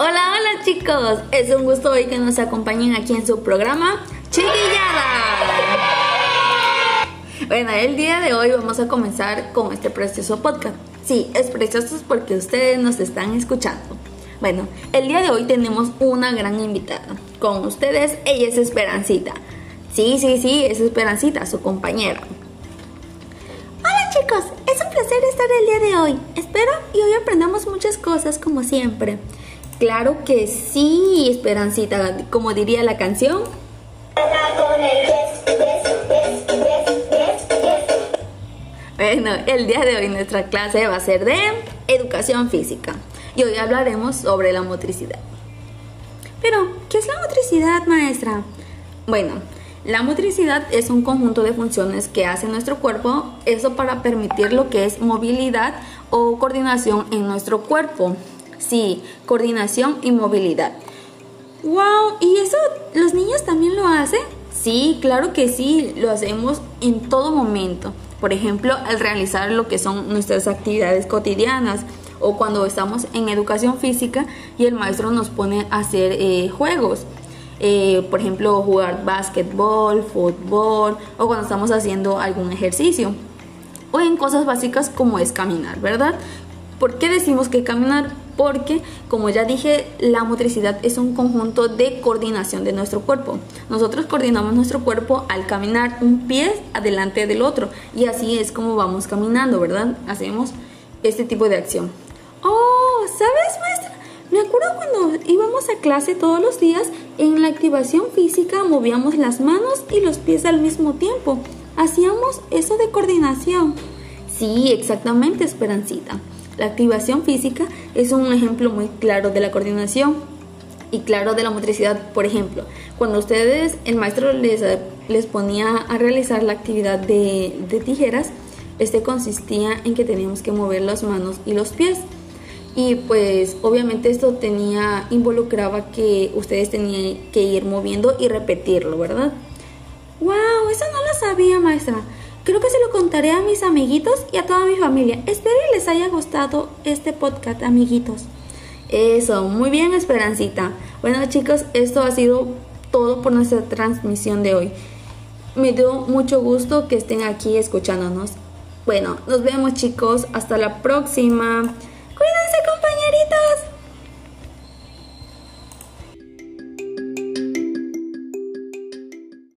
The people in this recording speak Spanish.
Hola, hola chicos, es un gusto hoy que nos acompañen aquí en su programa Chiquillada. Bueno, el día de hoy vamos a comenzar con este precioso podcast. Sí, es precioso porque ustedes nos están escuchando. Bueno, el día de hoy tenemos una gran invitada. Con ustedes, ella es Esperancita. Sí, sí, sí, es Esperancita, su compañera. Hola chicos, es un placer estar el día de hoy. Espero y hoy aprendamos muchas cosas como siempre. Claro que sí, Esperancita, como diría la canción. Bueno, el día de hoy nuestra clase va a ser de educación física y hoy hablaremos sobre la motricidad. Pero, ¿qué es la motricidad, maestra? Bueno, la motricidad es un conjunto de funciones que hace nuestro cuerpo, eso para permitir lo que es movilidad o coordinación en nuestro cuerpo. Sí, coordinación y movilidad. ¡Wow! ¿Y eso los niños también lo hacen? Sí, claro que sí, lo hacemos en todo momento. Por ejemplo, al realizar lo que son nuestras actividades cotidianas o cuando estamos en educación física y el maestro nos pone a hacer eh, juegos. Eh, por ejemplo, jugar básquetbol, fútbol o cuando estamos haciendo algún ejercicio. O en cosas básicas como es caminar, ¿verdad? ¿Por qué decimos que caminar? Porque, como ya dije, la motricidad es un conjunto de coordinación de nuestro cuerpo. Nosotros coordinamos nuestro cuerpo al caminar un pie adelante del otro y así es como vamos caminando, ¿verdad? Hacemos este tipo de acción. Oh, ¿sabes, maestra? Me acuerdo cuando íbamos a clase todos los días, en la activación física movíamos las manos y los pies al mismo tiempo. Hacíamos eso de coordinación. Sí, exactamente, Esperancita. La activación física es un ejemplo muy claro de la coordinación y claro de la motricidad. Por ejemplo, cuando ustedes, el maestro les, les ponía a realizar la actividad de, de tijeras, este consistía en que teníamos que mover las manos y los pies. Y pues obviamente esto tenía, involucraba que ustedes tenían que ir moviendo y repetirlo, ¿verdad? ¡Wow! Eso no lo sabía, maestra. Creo que se lo contaré a mis amiguitos y a toda mi familia. Espero que les haya gustado este podcast, amiguitos. Eso, muy bien, Esperancita. Bueno, chicos, esto ha sido todo por nuestra transmisión de hoy. Me dio mucho gusto que estén aquí escuchándonos. Bueno, nos vemos chicos, hasta la próxima.